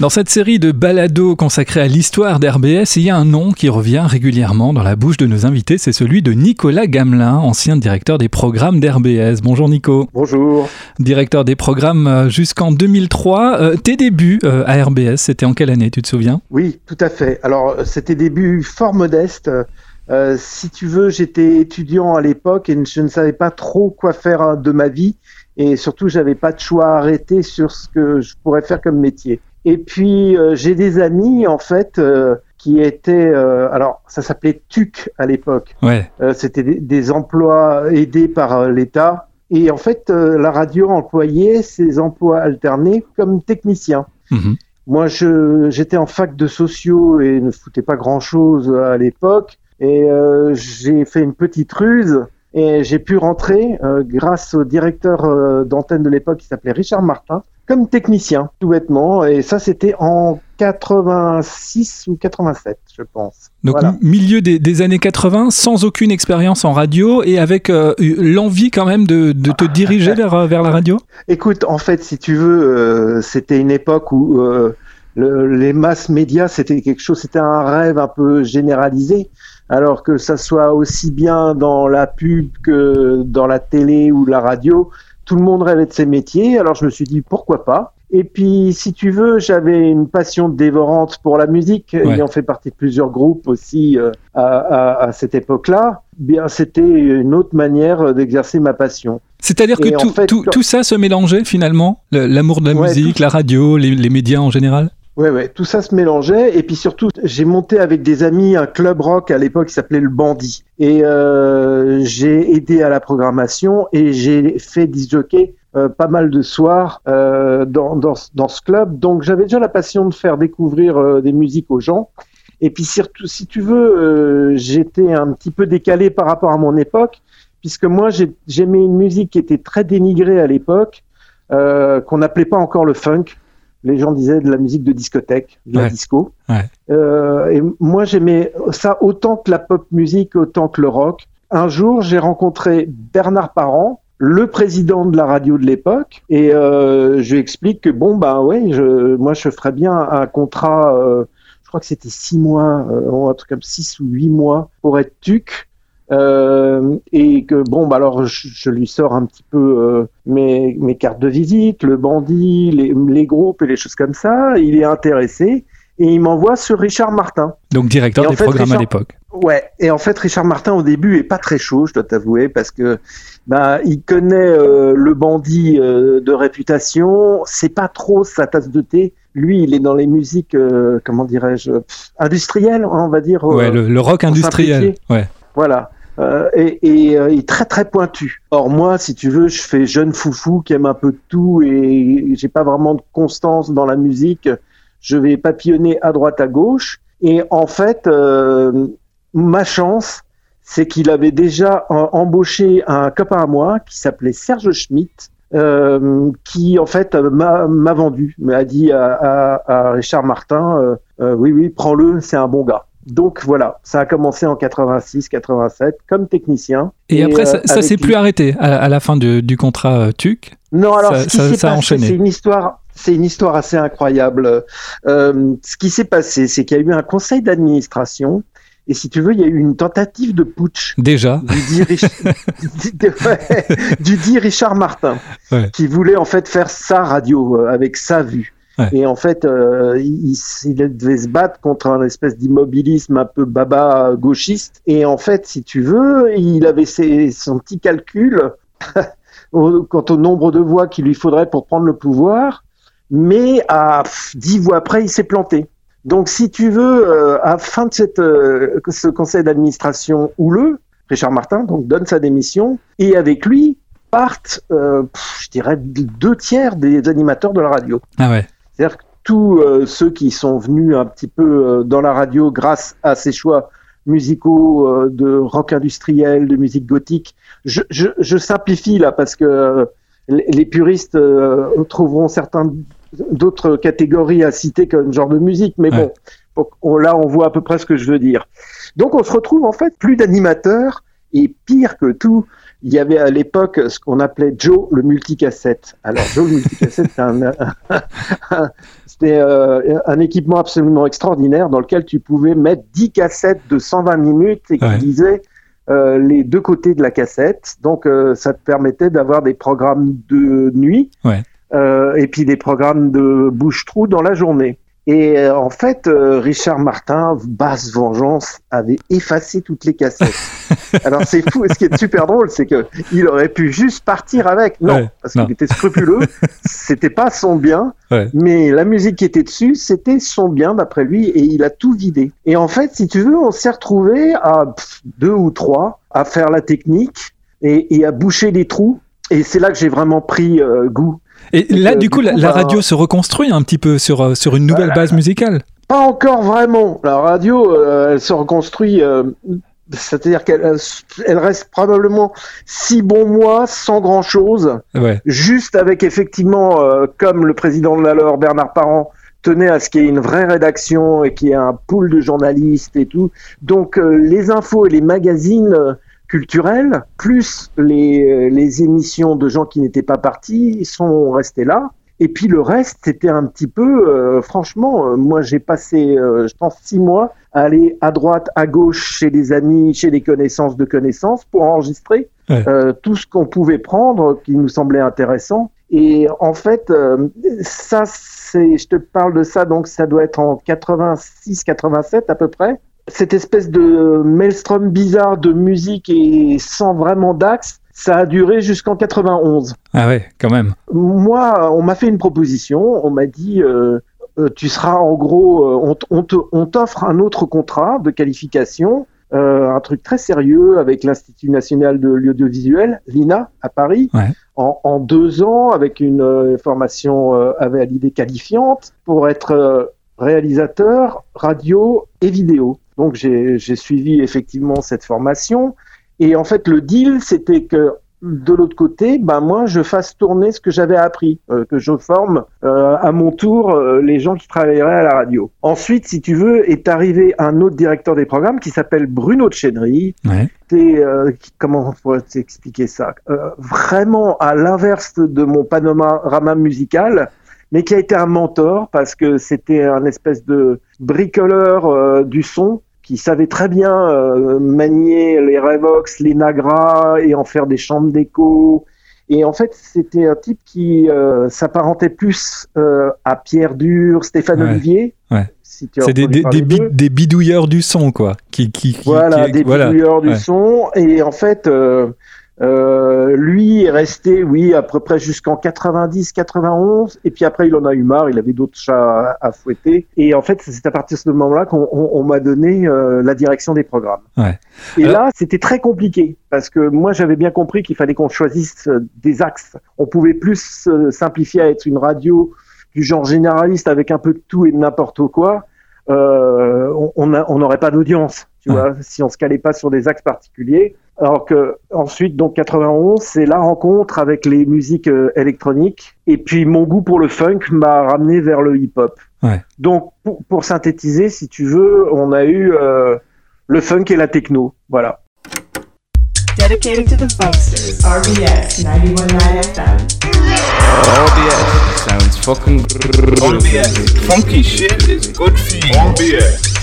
Dans cette série de balados consacrée à l'histoire d'RBS, il y a un nom qui revient régulièrement dans la bouche de nos invités, c'est celui de Nicolas Gamelin, ancien directeur des programmes d'RBS. Bonjour Nico. Bonjour. Directeur des programmes euh, jusqu'en 2003. Euh, tes débuts euh, à RBS, c'était en quelle année, tu te souviens? Oui, tout à fait. Alors, c'était des débuts fort modestes. si tu veux, j'étais étudiant à l'époque et je ne savais pas trop quoi faire de ma vie. Et surtout, j'avais pas de choix à arrêter sur ce que je pourrais faire comme métier. Et puis euh, j'ai des amis en fait euh, qui étaient euh, alors ça s'appelait TUC à l'époque. Ouais. C'était des, emplois aidés par l'État et en fait la radio employait ces emplois alternés comme technicien. Mhm. Moi j'étais en fac de sociaux et ne foutais pas grand chose à l'époque et j'ai fait une petite ruse et j'ai pu rentrer grâce au directeur d'antenne de l'époque qui s'appelait Richard Martin comme technicien, tout bêtement. Et ça, c'était en 86 ou 87, je pense. Donc milieu des, années 80, sans aucune expérience en radio et avec euh, l'envie quand même de, te diriger vers, euh, vers la radio? Écoute, en fait, si tu veux, euh, c'était une époque où les masses médias, c'était quelque chose, c'était un rêve un peu généralisé. Alors que ça soit aussi bien dans la pub que dans la télé ou la radio, tout le monde rêvait de ces métiers, alors je me suis dit pourquoi pas? Et puis, si tu veux, j'avais une passion dévorante pour la musique, ayant fait partie de plusieurs groupes aussi euh, à, cette époque-là. Bien, c'était une autre manière d'exercer ma passion. C'est-à-dire que tout, tout, ça se mélangeait finalement, l'amour de la musique, la radio, les médias en général? Ouais, ouais, tout ça se mélangeait. Et puis surtout, j'ai monté avec des amis un club rock à l'époque qui s'appelait le Bandit. Et euh, j'ai aidé à la programmation et j'ai fait disjockey euh, pas mal de soirs euh, dans, dans, dans, ce club. Donc j'avais déjà la passion de faire découvrir euh, des musiques aux gens. Et puis surtout, si tu veux, euh, j'étais un petit peu décalé par rapport à mon époque, puisque moi j'aimais une musique qui était très dénigrée à l'époque, qu'on n'appelait pas encore le funk les gens disaient de la musique de discothèque, de la disco. Euh, et moi, j'aimais ça autant que la pop musique, autant que le rock. Un jour, j'ai rencontré Bernard Parent, le président de la radio de l'époque, et euh, je lui explique que bon, ben ouais, je, moi, je ferais bien un contrat. Euh, je crois que c'était six mois, un truc comme six ou huit mois pour être tuc. Euh, et que bon, bah alors je, lui sors un petit peu euh, mes, mes, cartes de visite, le bandit, les, les, groupes et les choses comme ça. Il est intéressé et il m'envoie sur Richard Martin. Donc directeur des programmes à l'époque. Ouais. Et en fait, Richard Martin au début est pas très chaud, je dois t'avouer, parce que bah il connaît euh, le bandit de réputation. C'est pas trop sa tasse de thé. Lui, il est dans les musiques, comment dirais-je, industrielles, on va dire. Ouais, le, le rock industriel. Ouais. Voilà. Euh, et, et euh, est très très pointu. Or moi, si tu veux, je fais jeune foufou qui aime un peu tout et j'ai pas vraiment de constance dans la musique. Je vais papillonner à droite à gauche. Et en fait, euh, ma chance, c'est qu'il avait déjà embauché un copain à moi qui s'appelait Serge Schmitt, euh, qui en fait m'a vendu, m'a dit à, à, à, Richard Martin, euh, oui oui, prends-le, c'est un bon gars. Donc voilà, ça a commencé en 86, 87 comme technicien. Et, après, ça, ça s'est plus arrêté à, la fin du contrat euh, TUC? Non, alors ça, ce qui passé, c'est une histoire. C'est une histoire assez incroyable. Euh, ce qui s'est passé, c'est qu'il y a eu un conseil d'administration et si tu veux, il y a eu une tentative de putsch. Déjà. Du dit, Richard Martin, qui voulait en fait faire sa radio euh, avec sa vue. Et en fait, euh, il, il, devait se battre contre un espèce d'immobilisme un peu baba gauchiste. Et en fait, si tu veux, il avait ses, son petit calcul quant au nombre de voix qu'il lui faudrait pour prendre le pouvoir. Mais à dix voix après, il s'est planté. Donc, si tu veux, euh, à fin de cette, euh, ce conseil d'administration houleux, Richard Martin donc donne sa démission et avec lui partent, euh, je dirais, deux tiers des animateurs de la radio. Ah ouais. C'est-à-dire que tous euh, ceux qui sont venus un petit peu euh, dans la radio grâce à ces choix musicaux euh, de rock industriel, de musique gothique, je, je, je simplifie là parce que les puristes trouveront certains d'autres catégories à citer comme genre de musique, mais bon, là on voit à peu près ce que je veux dire. Donc on se retrouve en fait plus d'animateurs et pire que tout, il y avait à l'époque ce qu'on appelait Joe le multicassette. Alors Joe le multicassette, c'était un, un, équipement absolument extraordinaire dans lequel tu pouvais mettre 10 cassettes de 120 minutes et qui disaient euh, les deux côtés de la cassette. Donc, euh, ça te permettait d'avoir des programmes de nuit euh, et puis des programmes de bouche-trou dans la journée. Et euh, en fait, euh, Richard Martin, basse vengeance, avait effacé toutes les cassettes. Alors c'est fou. ce qui est super drôle, c'est que il aurait pu juste partir avec. Non, parce qu'il était scrupuleux. c'était pas son bien, mais la musique qui était dessus, c'était son bien d'après lui, et il a tout vidé. Et en fait, si tu veux, on s'est retrouvé à deux ou trois à faire la technique et, et à boucher les trous. Et c'est là que j'ai vraiment pris euh, goût et là, du coup, la, bah, radio se reconstruit un petit peu sur, euh, sur une nouvelle base musicale Pas encore vraiment. La radio, euh, elle se reconstruit. Euh, c'est-à-dire qu'elle elle reste probablement six bons mois sans grand-chose, juste avec effectivement, comme le président de la LOR, Bernard Parent, tenait à ce qu'il y ait une vraie rédaction et qu'il y ait un pool de journalistes et tout. Donc les infos et les magazines culturels, plus les, les émissions de gens qui n'étaient pas partis, sont restés là. Et puis le reste, c'était un petit peu, euh, franchement, euh, moi j'ai passé, euh, je pense, six mois à aller à droite, à gauche, chez des amis, chez des connaissances de connaissances, pour enregistrer tout ce qu'on pouvait prendre qui nous semblait intéressant. Et en fait, ça, c'est, je te parle de ça, donc ça doit être en 86, 87 à peu près cette espèce de maelstrom bizarre de musique et sans vraiment d'axe, ça a duré jusqu'en 91. Ah ouais, quand même. Moi, on m'a fait une proposition, on m'a dit euh, euh, tu seras en gros, euh, on, t'offre un autre contrat de qualification, un truc très sérieux avec l'Institut national de l'audiovisuel, l'INA, à Paris, en, en, deux ans avec une formation à l'idée qualifiante pour être réalisateur radio et vidéo. Donc j'ai suivi effectivement cette formation. Et en fait, le deal, c'était que de l'autre côté, ben moi, je fasse tourner ce que j'avais appris, euh, que je forme euh, à mon tour euh, les gens qui travailleraient à la radio. Ensuite, si tu veux, est arrivé un autre directeur des programmes qui s'appelle Bruno Tchénery. Ouais. comment on pourrait t'expliquer ça? Vraiment à l'inverse de mon panorama musical, mais qui a été un mentor parce que c'était un espèce de bricoleur du son qui savait très bien euh, manier les Revox, les Nagra et en faire des chambres d'écho. Et en fait, c'était un type qui euh, s'apparentait plus euh, à Pierre Dur, Stéphane Olivier. Ouais. Si c'est des, des, des, bidouilleurs du son, quoi. Qui, qui, voilà, des bidouilleurs du son. Et en fait, euh, lui est resté, oui, à peu près jusqu'en 90, 91, et puis après il en a eu marre, il avait d'autres chats à, fouetter, et en fait c'est à partir de ce moment-là qu'on m'a donné euh, la direction des programmes. Ouais. Et là c'était très compliqué parce que moi j'avais bien compris qu'il fallait qu'on choisisse euh, des axes. On pouvait plus simplifier à être une radio du genre généraliste avec un peu de tout et de n'importe quoi. on n'aurait pas d'audience, tu vois, si on se calait pas sur des axes particuliers. Alors que ensuite, donc 91, c'est la rencontre avec les musiques euh, électroniques. Et puis mon goût pour le funk m'a ramené vers le hip-hop. Ouais. Donc pour, synthétiser, si tu veux, on a eu euh, le funk et la techno. Voilà. Dedicated to the funksters, RBS 919 FM. RBS sounds fucking RBS. Funky shit is good for you. RBS.